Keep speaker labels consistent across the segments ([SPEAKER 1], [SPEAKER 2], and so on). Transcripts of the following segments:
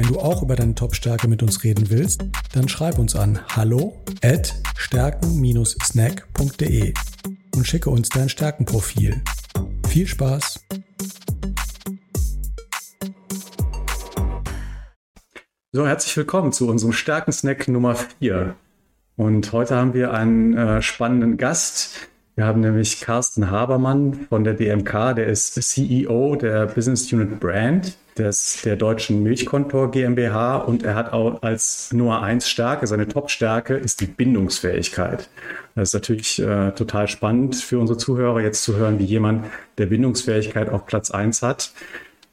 [SPEAKER 1] Wenn du auch über deine Top-Stärke mit uns reden willst, dann schreib uns an hallo at stärken-snack.de und schicke uns dein Stärkenprofil. Viel Spaß! So, herzlich willkommen zu unserem Stärken-Snack Nummer 4. Und heute haben wir einen äh, spannenden Gast. Wir haben nämlich Carsten Habermann von der DMK, der ist CEO der Business Unit Brand des, der deutschen Milchkontor GmbH und er hat auch als Nummer eins Stärke, seine Top-Stärke ist die Bindungsfähigkeit. Das ist natürlich äh, total spannend für unsere Zuhörer, jetzt zu hören, wie jemand, der Bindungsfähigkeit auf Platz eins hat,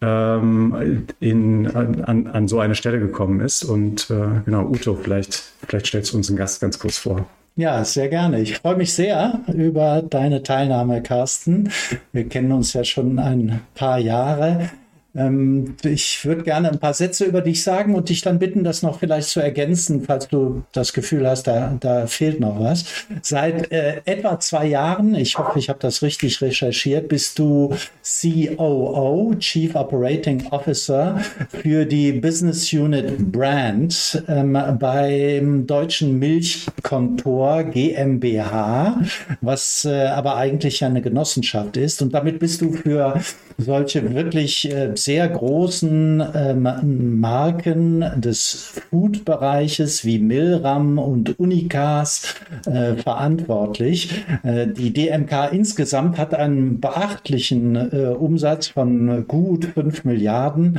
[SPEAKER 1] ähm, in, an, an so eine Stelle gekommen ist. Und äh, genau, Uto, vielleicht, vielleicht stellst du uns einen Gast ganz kurz vor.
[SPEAKER 2] Ja, sehr gerne. Ich freue mich sehr über deine Teilnahme, Carsten. Wir kennen uns ja schon ein paar Jahre. Ähm, ich würde gerne ein paar Sätze über dich sagen und dich dann bitten, das noch vielleicht zu ergänzen, falls du das Gefühl hast, da, da fehlt noch was. Seit äh, etwa zwei Jahren, ich hoffe, ich habe das richtig recherchiert, bist du COO, Chief Operating Officer für die Business Unit Brand ähm, beim Deutschen Milchkontor GmbH, was äh, aber eigentlich eine Genossenschaft ist. Und damit bist du für solche wirklich äh, sehr großen ähm, Marken des Food-Bereiches wie Milram und Unicas äh, verantwortlich. Äh, die DMK insgesamt hat einen beachtlichen Umsatz von gut 5 Milliarden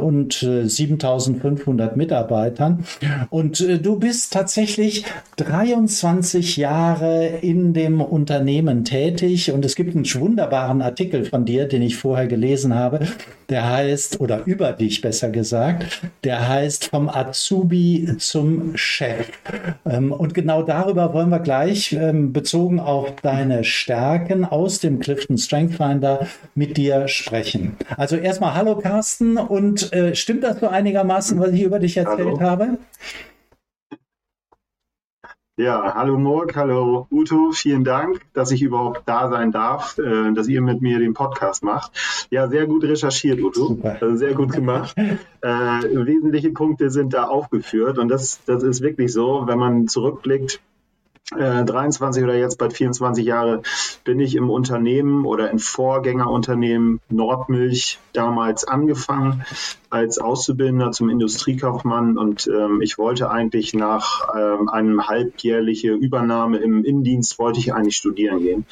[SPEAKER 2] und 7500 Mitarbeitern. Und du bist tatsächlich 23 Jahre in dem Unternehmen tätig und es gibt einen wunderbaren Artikel von dir, den ich ich vorher gelesen habe, der heißt, oder über dich besser gesagt, der heißt vom Azubi zum Chef. Ähm, und genau darüber wollen wir gleich, ähm, bezogen auf deine Stärken aus dem Clifton Strength Finder, mit dir sprechen. Also erstmal Hallo Carsten und äh, stimmt das so einigermaßen, was ich über dich erzählt Hallo. habe?
[SPEAKER 3] Ja, hallo Morg, hallo Uto, vielen Dank, dass ich überhaupt da sein darf, äh, dass ihr mit mir den Podcast macht. Ja, sehr gut recherchiert, Uto, Super. Also sehr gut gemacht. äh, wesentliche Punkte sind da aufgeführt und das, das ist wirklich so, wenn man zurückblickt, äh, 23 oder jetzt bald 24 Jahre bin ich im Unternehmen oder im Vorgängerunternehmen Nordmilch damals angefangen als Auszubildender zum Industriekaufmann und ähm, ich wollte eigentlich nach ähm, einem halbjährliche Übernahme im Innendienst wollte ich eigentlich studieren gehen.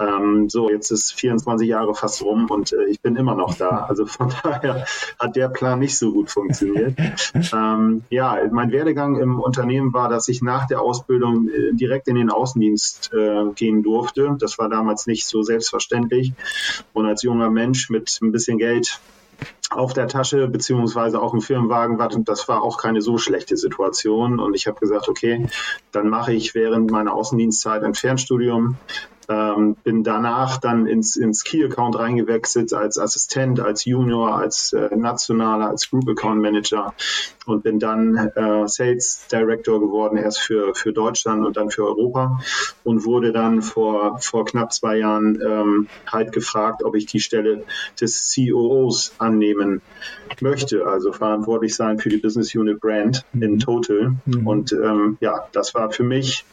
[SPEAKER 3] Ähm, so, jetzt ist 24 Jahre fast rum und äh, ich bin immer noch da. Also von daher hat der Plan nicht so gut funktioniert. ähm, ja, mein Werdegang im Unternehmen war, dass ich nach der Ausbildung äh, direkt in den Außendienst äh, gehen durfte. Das war damals nicht so selbstverständlich. Und als junger Mensch mit ein bisschen Geld auf der Tasche beziehungsweise auf dem Firmenwagen war. Das war auch keine so schlechte Situation. Und ich habe gesagt, okay, dann mache ich während meiner Außendienstzeit ein Fernstudium ähm, bin danach dann ins, ins Key-Account reingewechselt als Assistent, als Junior, als äh, Nationaler, als Group Account Manager und bin dann äh, Sales Director geworden, erst für, für Deutschland und dann für Europa und wurde dann vor, vor knapp zwei Jahren ähm, halt gefragt, ob ich die Stelle des COOs annehmen möchte, also verantwortlich sein für die Business Unit Brand in mhm. Total. Mhm. Und ähm, ja, das war für mich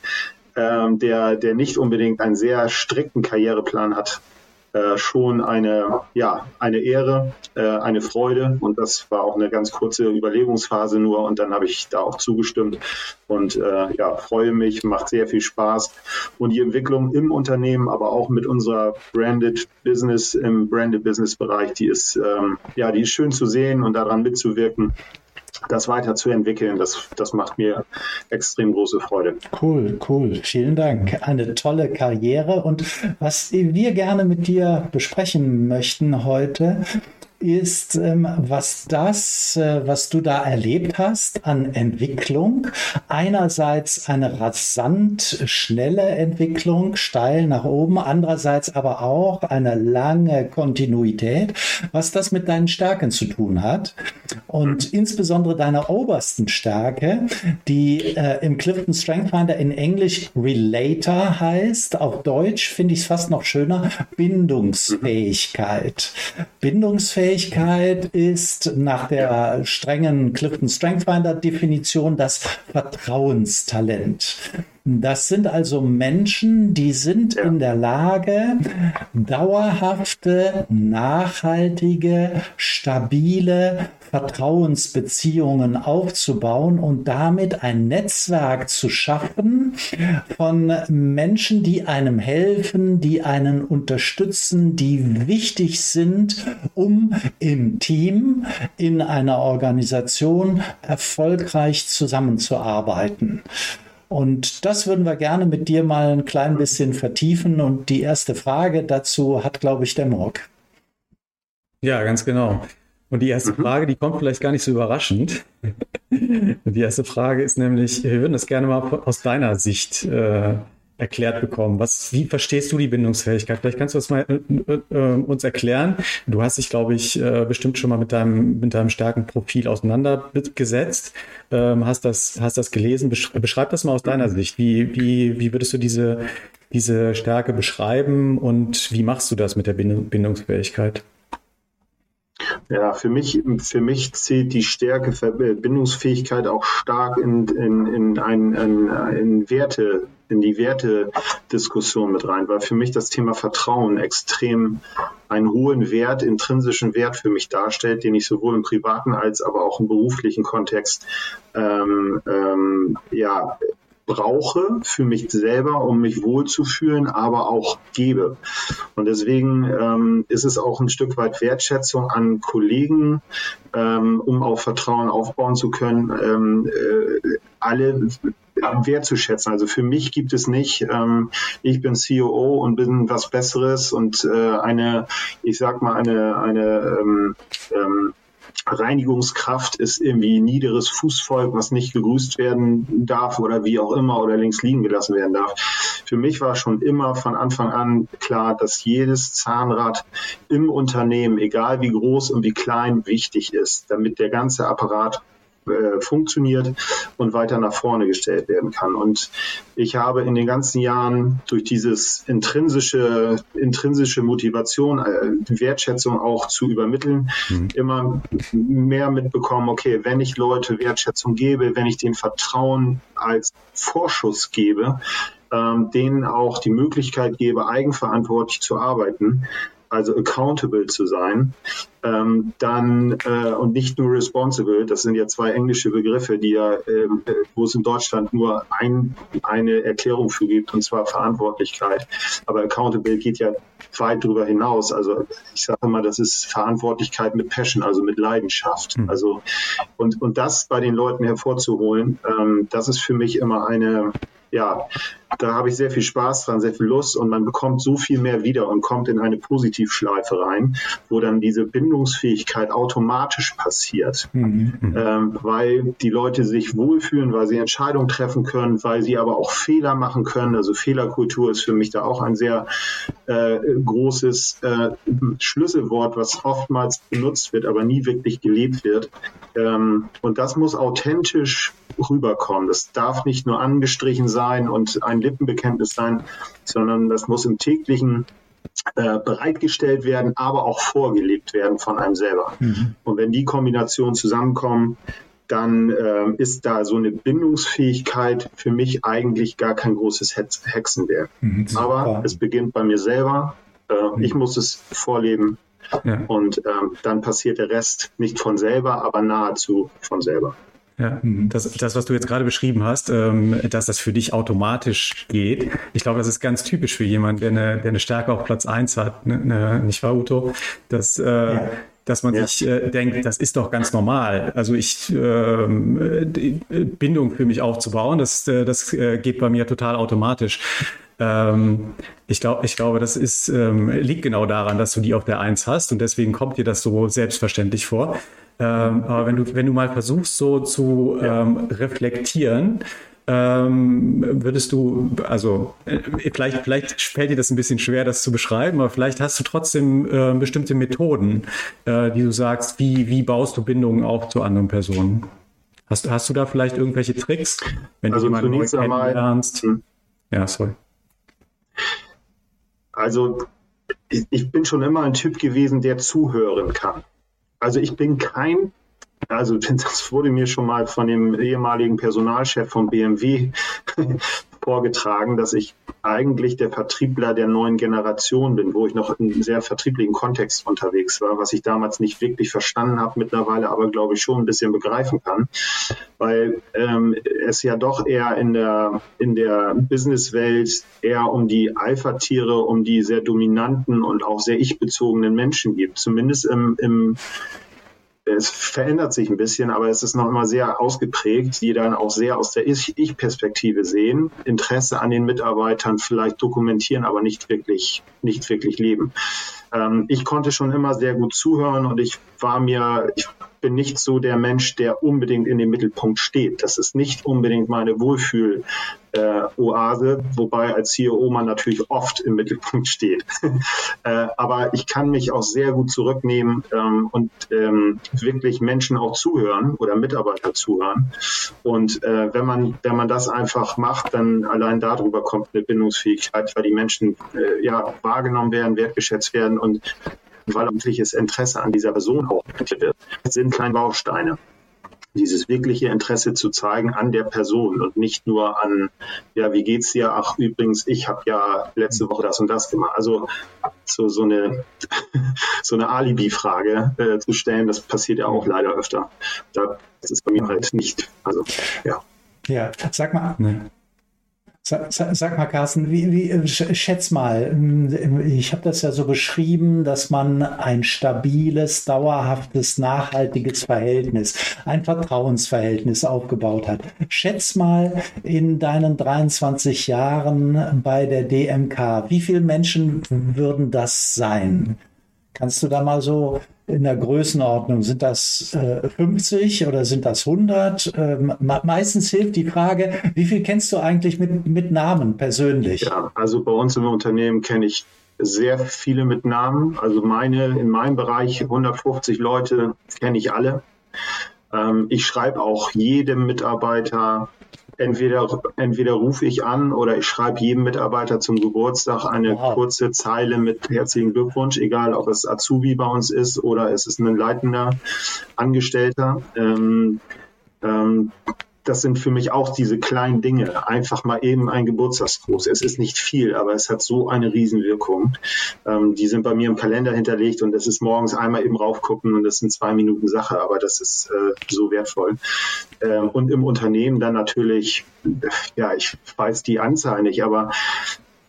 [SPEAKER 3] ähm, der, der nicht unbedingt einen sehr strikten Karriereplan hat, äh, schon eine, ja, eine Ehre, äh, eine Freude. Und das war auch eine ganz kurze Überlegungsphase nur. Und dann habe ich da auch zugestimmt und äh, ja, freue mich, macht sehr viel Spaß. Und die Entwicklung im Unternehmen, aber auch mit unserer Branded Business, im Branded Business Bereich, die ist, ähm, ja, die ist schön zu sehen und daran mitzuwirken das weiterzuentwickeln, das, das macht mir extrem große Freude.
[SPEAKER 2] Cool, cool. Vielen Dank. Eine tolle Karriere. Und was wir gerne mit dir besprechen möchten heute, ist, ähm, was das, äh, was du da erlebt hast an Entwicklung, einerseits eine rasant schnelle Entwicklung, steil nach oben, andererseits aber auch eine lange Kontinuität, was das mit deinen Stärken zu tun hat. Und insbesondere deiner obersten Stärke, die äh, im Clifton Strength Finder in Englisch Relator heißt, auf Deutsch finde ich es fast noch schöner, Bindungsfähigkeit. Bindungsfähigkeit ist nach der strengen Clifton Strength Finder Definition das Vertrauenstalent. Das sind also Menschen, die sind ja. in der Lage, dauerhafte, nachhaltige, stabile Vertrauensbeziehungen aufzubauen und damit ein Netzwerk zu schaffen von Menschen, die einem helfen, die einen unterstützen, die wichtig sind, um im Team, in einer Organisation erfolgreich zusammenzuarbeiten. Und das würden wir gerne mit dir mal ein klein bisschen vertiefen. Und die erste Frage dazu hat, glaube ich, der Morg.
[SPEAKER 1] Ja, ganz genau. Und die erste mhm. Frage, die kommt vielleicht gar nicht so überraschend. die erste Frage ist nämlich, wir würden das gerne mal aus deiner Sicht äh, erklärt bekommen. Was, wie verstehst du die Bindungsfähigkeit? Vielleicht kannst du das mal äh, äh, uns erklären. Du hast dich, glaube ich, äh, bestimmt schon mal mit deinem, mit deinem starken Profil auseinandergesetzt, ähm, hast, das, hast das gelesen. Beschreib das mal aus deiner Sicht. Wie, wie, wie würdest du diese, diese Stärke beschreiben und wie machst du das mit der Bindungsfähigkeit?
[SPEAKER 3] Ja, für mich, für mich zählt die Stärke, Verbindungsfähigkeit auch stark in, in, in, ein, in, in Werte, in die Wertediskussion mit rein, weil für mich das Thema Vertrauen extrem einen hohen Wert, intrinsischen Wert für mich darstellt, den ich sowohl im privaten als aber auch im beruflichen Kontext ähm, ähm, ja, brauche für mich selber, um mich wohlzufühlen, aber auch gebe. Und deswegen ähm, ist es auch ein Stück weit Wertschätzung an Kollegen, ähm, um auch Vertrauen aufbauen zu können, ähm, äh, alle wertzuschätzen. Also für mich gibt es nicht, ähm, ich bin COO und bin was Besseres und äh, eine, ich sag mal, eine, eine ähm, ähm, Reinigungskraft ist irgendwie niederes Fußvolk, was nicht gegrüßt werden darf oder wie auch immer oder links liegen gelassen werden darf. Für mich war schon immer von Anfang an klar, dass jedes Zahnrad im Unternehmen, egal wie groß und wie klein, wichtig ist, damit der ganze Apparat äh, funktioniert und weiter nach vorne gestellt werden kann. Und ich habe in den ganzen Jahren durch dieses intrinsische, intrinsische Motivation, äh, Wertschätzung auch zu übermitteln, mhm. immer mehr mitbekommen, okay, wenn ich Leute Wertschätzung gebe, wenn ich den Vertrauen als Vorschuss gebe, ähm, denen auch die Möglichkeit gebe, eigenverantwortlich zu arbeiten, also accountable zu sein, ähm, dann äh, und nicht nur responsible, das sind ja zwei englische Begriffe, die ja, äh, wo es in Deutschland nur ein, eine Erklärung für gibt, und zwar Verantwortlichkeit. Aber accountable geht ja weit darüber hinaus. Also ich sage mal, das ist Verantwortlichkeit mit Passion, also mit Leidenschaft. Mhm. Also und, und das bei den Leuten hervorzuholen, ähm, das ist für mich immer eine ja, da habe ich sehr viel Spaß dran, sehr viel Lust und man bekommt so viel mehr wieder und kommt in eine Positivschleife rein, wo dann diese Bindungsfähigkeit automatisch passiert, mhm. ähm, weil die Leute sich wohlfühlen, weil sie Entscheidungen treffen können, weil sie aber auch Fehler machen können. Also Fehlerkultur ist für mich da auch ein sehr äh, großes äh, Schlüsselwort, was oftmals benutzt wird, aber nie wirklich gelebt wird. Ähm, und das muss authentisch rüberkommen. Das darf nicht nur angestrichen sein und ein Lippenbekenntnis sein, sondern das muss im täglichen äh, bereitgestellt werden, aber auch vorgelebt werden von einem selber. Mhm. Und wenn die Kombinationen zusammenkommen, dann äh, ist da so eine Bindungsfähigkeit für mich eigentlich gar kein großes Hexenwerk. Mhm, aber es beginnt bei mir selber. Äh, mhm. Ich muss es vorleben. Ja. Und ähm, dann passiert der Rest nicht von selber, aber nahezu von selber.
[SPEAKER 1] Ja, das, das, was du jetzt gerade beschrieben hast, ähm, dass das für dich automatisch geht. Ich glaube, das ist ganz typisch für jemanden, der eine, der eine Stärke auf Platz eins hat, ne, ne, nicht wahr, Uto? Dass, äh, ja. dass man ja. sich äh, denkt, das ist doch ganz normal. Also ich ähm, Bindung für mich aufzubauen, das, äh, das äh, geht bei mir total automatisch. Ähm, ich, glaub, ich glaube, das ist, ähm, liegt genau daran, dass du die auf der Eins hast und deswegen kommt dir das so selbstverständlich vor. Ähm, aber wenn du, wenn du mal versuchst, so zu ähm, reflektieren, ähm, würdest du, also äh, vielleicht, vielleicht fällt dir das ein bisschen schwer, das zu beschreiben, aber vielleicht hast du trotzdem äh, bestimmte Methoden, äh, die du sagst, wie, wie baust du Bindungen auch zu anderen Personen? Hast, hast du da vielleicht irgendwelche Tricks,
[SPEAKER 3] wenn also du jemanden neu kennenlernst? Hm.
[SPEAKER 1] Ja, sorry.
[SPEAKER 3] Also ich, ich bin schon immer ein Typ gewesen, der zuhören kann. Also ich bin kein also das wurde mir schon mal von dem ehemaligen Personalchef von BMW vorgetragen, dass ich eigentlich der Vertriebler der neuen Generation bin, wo ich noch in einem sehr vertrieblichen Kontext unterwegs war, was ich damals nicht wirklich verstanden habe, mittlerweile aber glaube ich schon ein bisschen begreifen kann, weil ähm, es ja doch eher in der in der Businesswelt eher um die Alpha-Tiere, um die sehr dominanten und auch sehr ich-bezogenen Menschen gibt, zumindest im, im es verändert sich ein bisschen, aber es ist noch immer sehr ausgeprägt, die dann auch sehr aus der Ich-Perspektive sehen, Interesse an den Mitarbeitern vielleicht dokumentieren, aber nicht wirklich, nicht wirklich leben. Ähm, ich konnte schon immer sehr gut zuhören und ich war mir, ich bin nicht so der Mensch, der unbedingt in den Mittelpunkt steht. Das ist nicht unbedingt meine Wohlfühl-Oase, äh, wobei als CEO man natürlich oft im Mittelpunkt steht. äh, aber ich kann mich auch sehr gut zurücknehmen ähm, und ähm, wirklich Menschen auch zuhören oder Mitarbeiter zuhören. Und äh, wenn man wenn man das einfach macht, dann allein darüber kommt eine Bindungsfähigkeit, weil die Menschen äh, ja wahrgenommen werden, wertgeschätzt werden und weil wirkliches Interesse an dieser Person auch wird. Das sind kleine Bausteine dieses wirkliche Interesse zu zeigen an der Person und nicht nur an, ja, wie geht's dir? Ach, übrigens, ich habe ja letzte Woche das und das gemacht. Also so, so eine, so eine Alibi-Frage äh, zu stellen, das passiert ja auch leider öfter. Da, ist bei mir halt nicht. Also, ja.
[SPEAKER 2] Ja, sag mal, ne. Sag, sag, mal, Carsten, wie, wie, äh, schätz mal, ähm, ich habe das ja so beschrieben, dass man ein stabiles, dauerhaftes, nachhaltiges Verhältnis, ein Vertrauensverhältnis aufgebaut hat. Schätz mal in deinen 23 Jahren bei der DMK, wie viele Menschen würden das sein? Kannst du da mal so in der Größenordnung? Sind das äh, 50 oder sind das 100? Ähm, meistens hilft die Frage, wie viel kennst du eigentlich mit, mit Namen persönlich?
[SPEAKER 3] Ja, also bei uns im Unternehmen kenne ich sehr viele mit Namen. Also meine, in meinem Bereich 150 Leute kenne ich alle. Ähm, ich schreibe auch jedem Mitarbeiter entweder, entweder rufe ich an oder ich schreibe jedem Mitarbeiter zum Geburtstag eine wow. kurze Zeile mit herzlichen Glückwunsch, egal ob es Azubi bei uns ist oder es ist ein leitender Angestellter. Ähm, ähm, das sind für mich auch diese kleinen Dinge. Einfach mal eben ein Geburtstagsgruß. Es ist nicht viel, aber es hat so eine Riesenwirkung. Ähm, die sind bei mir im Kalender hinterlegt und das ist morgens einmal eben raufgucken und das sind zwei Minuten Sache, aber das ist äh, so wertvoll. Ähm, und im Unternehmen dann natürlich, ja, ich weiß die Anzahl nicht, aber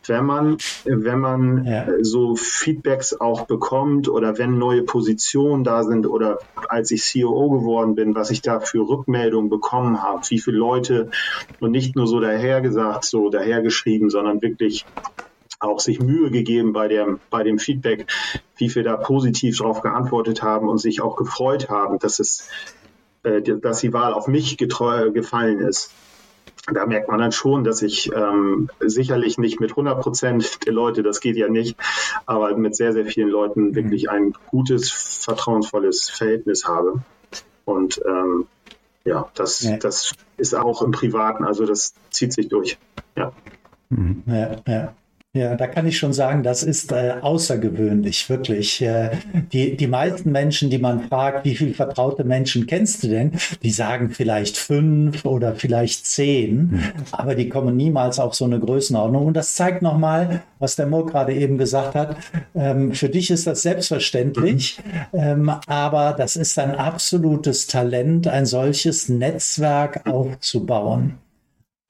[SPEAKER 3] wenn man, wenn man ja. so Feedbacks auch bekommt oder wenn neue Positionen da sind oder als ich CEO geworden bin, was ich da für Rückmeldungen bekommen habe, wie viele Leute und nicht nur so dahergesagt, so dahergeschrieben, sondern wirklich auch sich Mühe gegeben bei dem, bei dem Feedback, wie viele da positiv darauf geantwortet haben und sich auch gefreut haben, dass es, äh, dass die Wahl auf mich getreu, gefallen ist da merkt man dann schon, dass ich ähm, sicherlich nicht mit 100 Prozent der Leute, das geht ja nicht, aber mit sehr, sehr vielen Leuten mhm. wirklich ein gutes, vertrauensvolles Verhältnis habe. Und ähm, ja, das, ja. das ist auch im Privaten, also das zieht sich durch. Ja.
[SPEAKER 2] Mhm. Ja, ja. Ja, da kann ich schon sagen, das ist äh, außergewöhnlich, wirklich. Äh, die, die meisten Menschen, die man fragt, wie viele vertraute Menschen kennst du denn, die sagen vielleicht fünf oder vielleicht zehn, mhm. aber die kommen niemals auf so eine Größenordnung. Und das zeigt nochmal, was der Mo gerade eben gesagt hat. Ähm, für dich ist das selbstverständlich, mhm. ähm, aber das ist ein absolutes Talent, ein solches Netzwerk aufzubauen.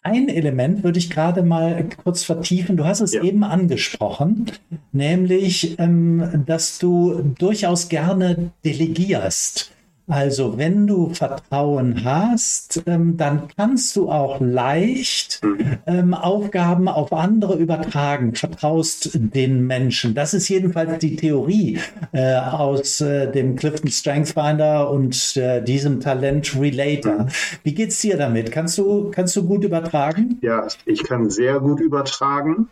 [SPEAKER 2] Ein Element würde ich gerade mal kurz vertiefen. Du hast es ja. eben angesprochen, nämlich, ähm, dass du durchaus gerne delegierst. Also, wenn du Vertrauen hast, ähm, dann kannst du auch leicht ähm, Aufgaben auf andere übertragen, vertraust den Menschen. Das ist jedenfalls die Theorie äh, aus äh, dem Clifton Strength Finder und äh, diesem Talent Relator. Wie geht's dir damit? Kannst du, kannst du gut übertragen?
[SPEAKER 3] Ja, ich kann sehr gut übertragen.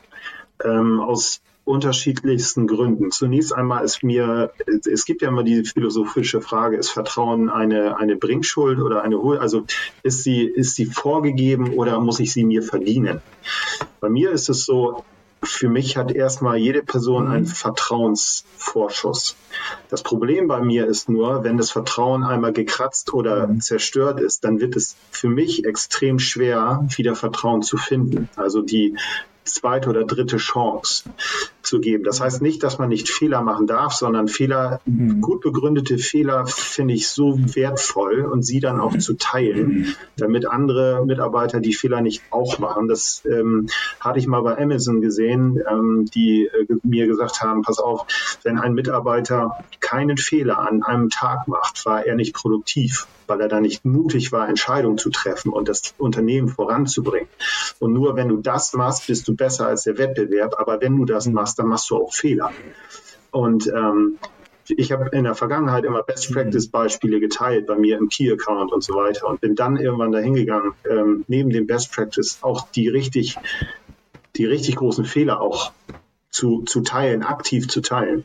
[SPEAKER 3] Ähm, aus unterschiedlichsten Gründen. Zunächst einmal ist mir, es gibt ja immer die philosophische Frage, ist Vertrauen eine, eine Bringschuld oder eine Hol, also ist sie, ist sie vorgegeben oder muss ich sie mir verdienen? Bei mir ist es so, für mich hat erstmal jede Person einen Vertrauensvorschuss. Das Problem bei mir ist nur, wenn das Vertrauen einmal gekratzt oder mhm. zerstört ist, dann wird es für mich extrem schwer, wieder Vertrauen zu finden. Also die, zweite oder dritte Chance zu geben. Das heißt nicht, dass man nicht Fehler machen darf, sondern Fehler, mhm. gut begründete Fehler finde ich so wertvoll und sie dann auch zu teilen, damit andere Mitarbeiter die Fehler nicht auch machen. Das ähm, hatte ich mal bei Amazon gesehen, ähm, die äh, mir gesagt haben, pass auf, wenn ein Mitarbeiter keinen Fehler an einem Tag macht, war er nicht produktiv weil er da nicht mutig war, Entscheidungen zu treffen und das Unternehmen voranzubringen. Und nur wenn du das machst, bist du besser als der Wettbewerb. Aber wenn du das machst, dann machst du auch Fehler. Und ähm, ich habe in der Vergangenheit immer Best Practice Beispiele geteilt bei mir im Key Account und so weiter und bin dann irgendwann dahingegangen, ähm, neben dem Best Practice auch die richtig, die richtig großen Fehler auch zu, zu teilen, aktiv zu teilen.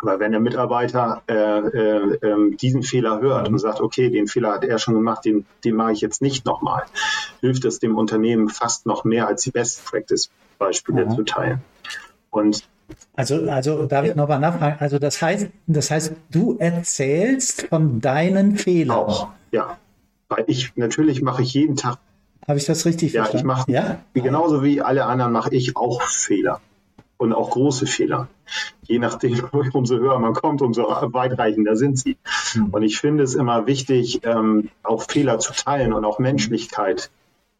[SPEAKER 3] Aber wenn der Mitarbeiter äh, äh, äh, diesen Fehler hört und sagt, okay, den Fehler hat er schon gemacht, den, den mache ich jetzt nicht nochmal, hilft es dem Unternehmen fast noch mehr als die Best Practice Beispiele mhm. zu teilen.
[SPEAKER 2] Und also, also darf ich nochmal nachfragen? Also das heißt, das heißt, du erzählst von deinen Fehlern. Auch,
[SPEAKER 3] ja. Weil ich natürlich mache ich jeden Tag.
[SPEAKER 2] Habe ich das richtig
[SPEAKER 3] ja, verstanden? Ich mache, ja, genauso wie alle anderen mache ich auch Fehler und auch große Fehler. Je nachdem, umso höher man kommt, umso weitreichender sind sie. Mhm. Und ich finde es immer wichtig, ähm, auch Fehler zu teilen und auch Menschlichkeit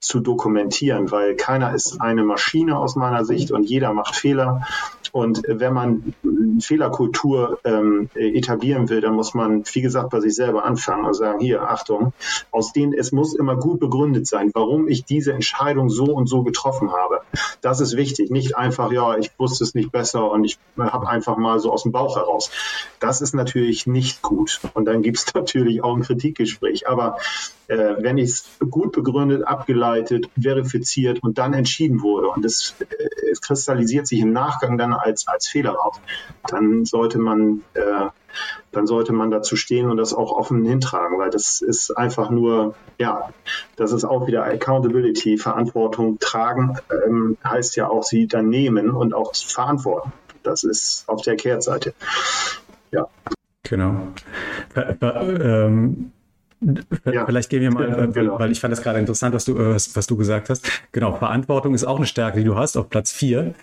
[SPEAKER 3] zu dokumentieren, weil keiner ist eine Maschine aus meiner Sicht und jeder macht Fehler. Und wenn man Fehlerkultur ähm, etablieren will, dann muss man, wie gesagt, bei sich selber anfangen und sagen, hier, Achtung, aus denen, es muss immer gut begründet sein, warum ich diese Entscheidung so und so getroffen habe. Das ist wichtig. Nicht einfach, ja, ich wusste es nicht besser und ich habe einfach mal so aus dem Bauch heraus. Das ist natürlich nicht gut. Und dann gibt es natürlich auch ein Kritikgespräch. Aber äh, wenn ich es gut begründet, abgeleitet, verifiziert und dann entschieden wurde und es, äh, es kristallisiert sich im Nachgang dann ne, als, Fehler auf. dann sollte man äh, dann sollte man dazu stehen und das auch offen hintragen, weil das ist einfach nur, ja, das ist auch wieder Accountability, Verantwortung tragen, ähm, heißt ja auch sie dann nehmen und auch verantworten. Das ist auf der Kehrtseite. Ja.
[SPEAKER 1] Genau. Äh, äh, ähm, ja. Vielleicht gehen wir mal, ja, genau. weil ich fand das gerade interessant, was du, äh, was, was du gesagt hast. Genau, Verantwortung ist auch eine Stärke, die du hast auf Platz 4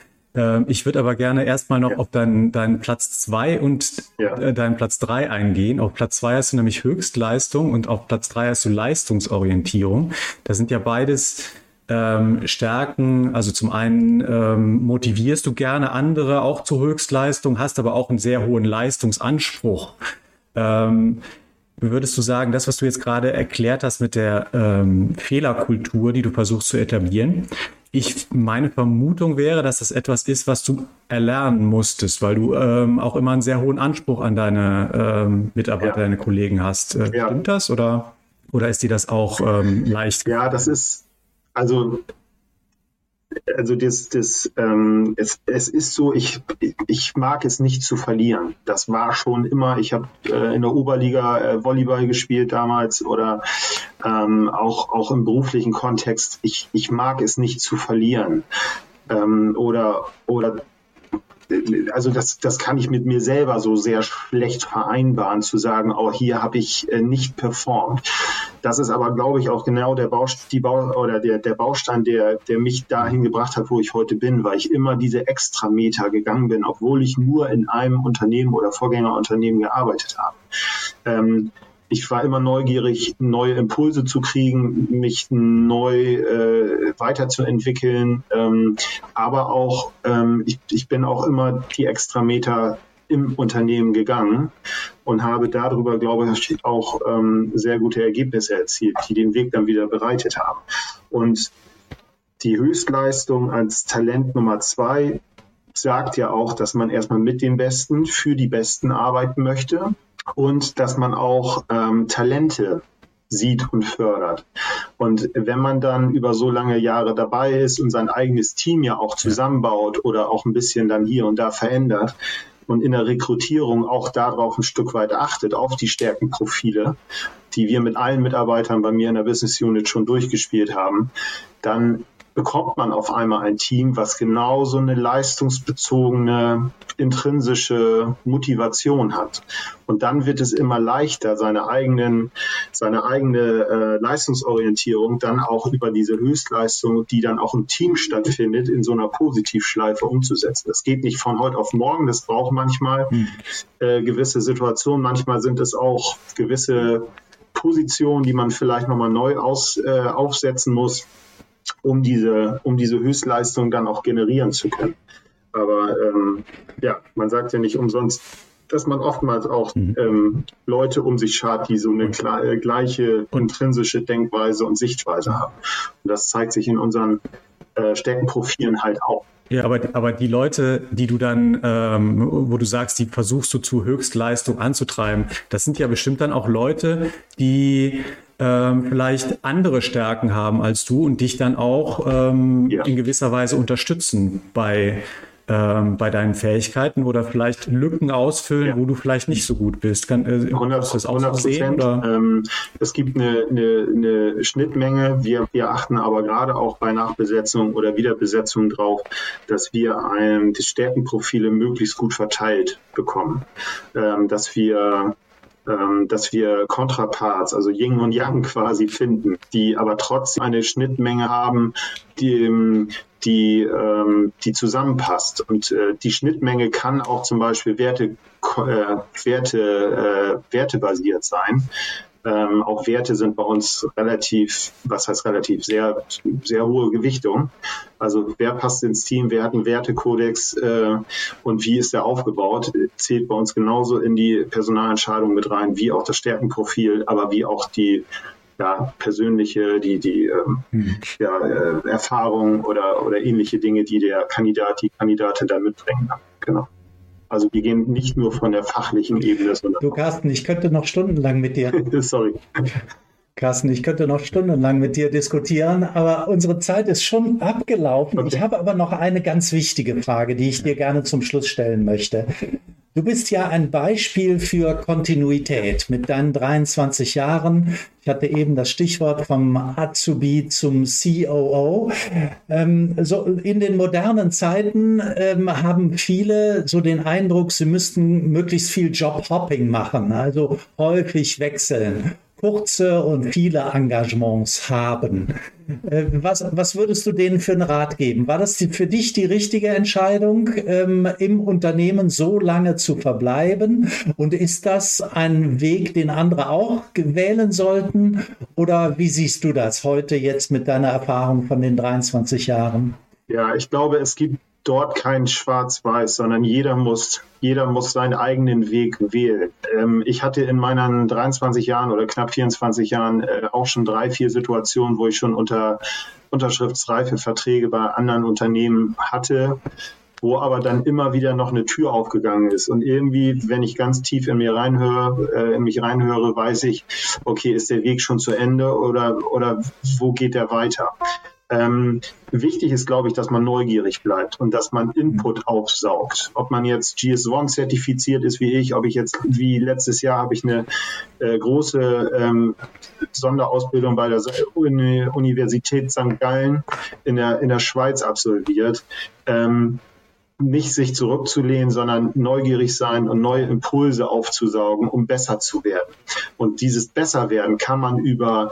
[SPEAKER 1] ich würde aber gerne erstmal noch ja. auf deinen, deinen Platz zwei und ja. Äh, deinen Platz drei eingehen. Auf Platz zwei hast du nämlich Höchstleistung und auf Platz drei hast du Leistungsorientierung. Das sind ja beides ähm, Stärken. Also zum einen ähm, motivierst du gerne andere auch zur Höchstleistung, hast aber auch einen sehr hohen Leistungsanspruch. Ähm, Würdest du sagen, das, was du jetzt gerade erklärt hast mit der ähm, Fehlerkultur, die du versuchst zu etablieren, ich, meine Vermutung wäre, dass das etwas ist, was du erlernen musstest, weil du ähm, auch immer einen sehr hohen Anspruch an deine ähm, Mitarbeiter, ja. deine Kollegen hast. Äh, ja. Stimmt das oder, oder ist dir das auch ähm, leicht?
[SPEAKER 3] Ja, das ist, also also das, das, ähm, es, es ist so, ich, ich mag es nicht zu verlieren. Das war schon immer, ich habe äh, in der Oberliga äh, Volleyball gespielt damals oder ähm, auch, auch im beruflichen Kontext. Ich, ich mag es nicht zu verlieren. Ähm, oder, oder also das, das kann ich mit mir selber so sehr schlecht vereinbaren, zu sagen, oh, hier habe ich äh, nicht performt. Das ist aber, glaube ich, auch genau der, Baust die Bau oder der, der Baustein, der, der mich dahin gebracht hat, wo ich heute bin, weil ich immer diese Extrameter gegangen bin, obwohl ich nur in einem Unternehmen oder Vorgängerunternehmen gearbeitet habe. Ähm, ich war immer neugierig, neue Impulse zu kriegen, mich neu äh, weiterzuentwickeln. Ähm, aber auch, ähm, ich, ich bin auch immer die Extrameter im Unternehmen gegangen und habe darüber, glaube ich, auch ähm, sehr gute Ergebnisse erzielt, die den Weg dann wieder bereitet haben. Und die Höchstleistung als Talent Nummer zwei sagt ja auch, dass man erstmal mit den Besten für die Besten arbeiten möchte und dass man auch ähm, Talente sieht und fördert. Und wenn man dann über so lange Jahre dabei ist und sein eigenes Team ja auch zusammenbaut oder auch ein bisschen dann hier und da verändert und in der Rekrutierung auch darauf ein Stück weit achtet, auf die Stärkenprofile, die wir mit allen Mitarbeitern bei mir in der Business Unit schon durchgespielt haben, dann bekommt man auf einmal ein Team, was genau so eine leistungsbezogene, intrinsische Motivation hat. Und dann wird es immer leichter, seine eigenen, seine eigene äh, Leistungsorientierung dann auch über diese Höchstleistung, die dann auch im Team stattfindet, in so einer Positivschleife umzusetzen. Das geht nicht von heute auf morgen. Das braucht manchmal hm. äh, gewisse Situationen. Manchmal sind es auch gewisse Positionen, die man vielleicht nochmal neu aus, äh, aufsetzen muss um diese, um diese Höchstleistung dann auch generieren zu können. Aber ähm, ja, man sagt ja nicht umsonst, dass man oftmals auch mhm. ähm, Leute um sich schart, die so eine äh, gleiche intrinsische Denkweise und Sichtweise haben. Und das zeigt sich in unseren äh, Steckenprofilen halt auch.
[SPEAKER 1] Ja, aber, aber die Leute, die du dann, ähm, wo du sagst, die versuchst du zu Höchstleistung anzutreiben, das sind ja bestimmt dann auch Leute, die ähm, vielleicht andere Stärken haben als du und dich dann auch ähm, ja. in gewisser Weise unterstützen bei, ähm, bei deinen Fähigkeiten oder vielleicht Lücken ausfüllen, ja. wo du vielleicht nicht so gut bist. Kann,
[SPEAKER 3] äh, 100, das auch 100 sehen, ähm, es gibt eine, eine, eine Schnittmenge. Wir, wir achten aber gerade auch bei Nachbesetzung oder Wiederbesetzung drauf, dass wir ein, die Stärkenprofile möglichst gut verteilt bekommen. Ähm, dass wir ähm, dass wir Kontraparts, also Yin und Yang quasi finden, die aber trotzdem eine Schnittmenge haben, die, die, ähm, die zusammenpasst. Und äh, die Schnittmenge kann auch zum Beispiel Werte, äh, Werte, äh, wertebasiert sein. Ähm, auch Werte sind bei uns relativ, was heißt relativ, sehr, sehr hohe Gewichtung. Also wer passt ins Team, wer hat einen Wertekodex äh, und wie ist der aufgebaut, zählt bei uns genauso in die Personalentscheidung mit rein, wie auch das Stärkenprofil, aber wie auch die ja, persönliche, die, die ähm, hm. ja, äh, Erfahrung oder, oder ähnliche Dinge, die der Kandidat, die Kandidatin da mitbringen. Genau. Also wir gehen nicht nur von der fachlichen Ebene,
[SPEAKER 2] sondern. Du Carsten, ich könnte noch stundenlang mit dir.
[SPEAKER 3] Sorry.
[SPEAKER 2] Carsten, ich könnte noch stundenlang mit dir diskutieren, aber unsere Zeit ist schon abgelaufen. Ich habe aber noch eine ganz wichtige Frage, die ich dir gerne zum Schluss stellen möchte. Du bist ja ein Beispiel für Kontinuität mit deinen 23 Jahren. Ich hatte eben das Stichwort vom Azubi zum COO. Ähm, so in den modernen Zeiten ähm, haben viele so den Eindruck, sie müssten möglichst viel Jobhopping machen, also häufig wechseln kurze und viele Engagements haben. Äh, was, was würdest du denen für einen Rat geben? War das die, für dich die richtige Entscheidung, ähm, im Unternehmen so lange zu verbleiben? Und ist das ein Weg, den andere auch wählen sollten? Oder wie siehst du das heute jetzt mit deiner Erfahrung von den 23 Jahren?
[SPEAKER 3] Ja, ich glaube, es gibt dort kein Schwarz-Weiß, sondern jeder muss, jeder muss seinen eigenen Weg wählen. Ähm, ich hatte in meinen 23 Jahren oder knapp 24 Jahren äh, auch schon drei, vier Situationen, wo ich schon unter unterschriftsreife Verträge bei anderen Unternehmen hatte, wo aber dann immer wieder noch eine Tür aufgegangen ist. Und irgendwie, wenn ich ganz tief in mir reinhöre, äh, in mich reinhöre, weiß ich, okay, ist der Weg schon zu Ende oder, oder wo geht der weiter? Ähm, wichtig ist, glaube ich, dass man neugierig bleibt und dass man Input aufsaugt. Ob man jetzt GS1 zertifiziert ist wie ich, ob ich jetzt wie letztes Jahr habe ich eine äh, große ähm, Sonderausbildung bei der Uni Universität St. Gallen in der, in der Schweiz absolviert. Ähm, nicht sich zurückzulehnen, sondern neugierig sein und neue Impulse aufzusaugen, um besser zu werden. Und dieses Besserwerden kann man über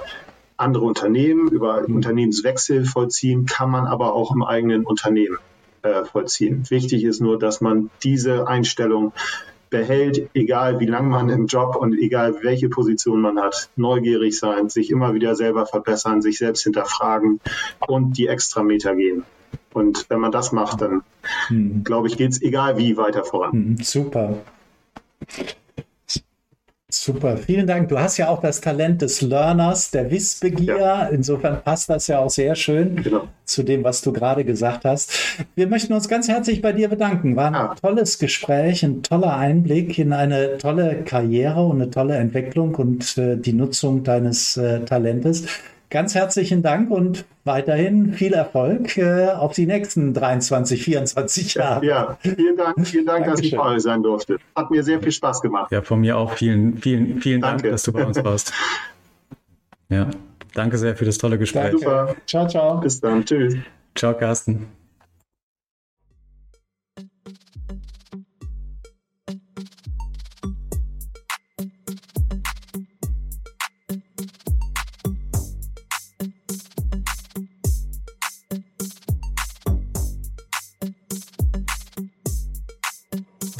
[SPEAKER 3] andere Unternehmen, über Unternehmenswechsel vollziehen, kann man aber auch im eigenen Unternehmen äh, vollziehen. Wichtig ist nur, dass man diese Einstellung behält, egal wie lange man im Job und egal welche Position man hat, neugierig sein, sich immer wieder selber verbessern, sich selbst hinterfragen und die Extrameter gehen. Und wenn man das macht, dann hm. glaube ich, geht es egal wie weiter voran. Hm,
[SPEAKER 2] super. Super, vielen Dank. Du hast ja auch das Talent des Learners, der Wissbegier. Ja. Insofern passt das ja auch sehr schön genau. zu dem, was du gerade gesagt hast. Wir möchten uns ganz herzlich bei dir bedanken. War ein ja. tolles Gespräch, ein toller Einblick in eine tolle Karriere und eine tolle Entwicklung und äh, die Nutzung deines äh, Talentes. Ganz herzlichen Dank und weiterhin viel Erfolg äh, auf die nächsten 23, 24 Jahre.
[SPEAKER 3] Ja, vielen Dank, vielen Dank, dass ich bei euch sein durfte. Hat mir sehr viel Spaß gemacht.
[SPEAKER 1] Ja, von mir auch vielen, vielen, vielen Dank, dass du bei uns warst. Ja, danke sehr für das tolle Gespräch. Danke.
[SPEAKER 3] Super. Ciao, ciao. Bis dann. Tschüss.
[SPEAKER 1] Ciao, Carsten.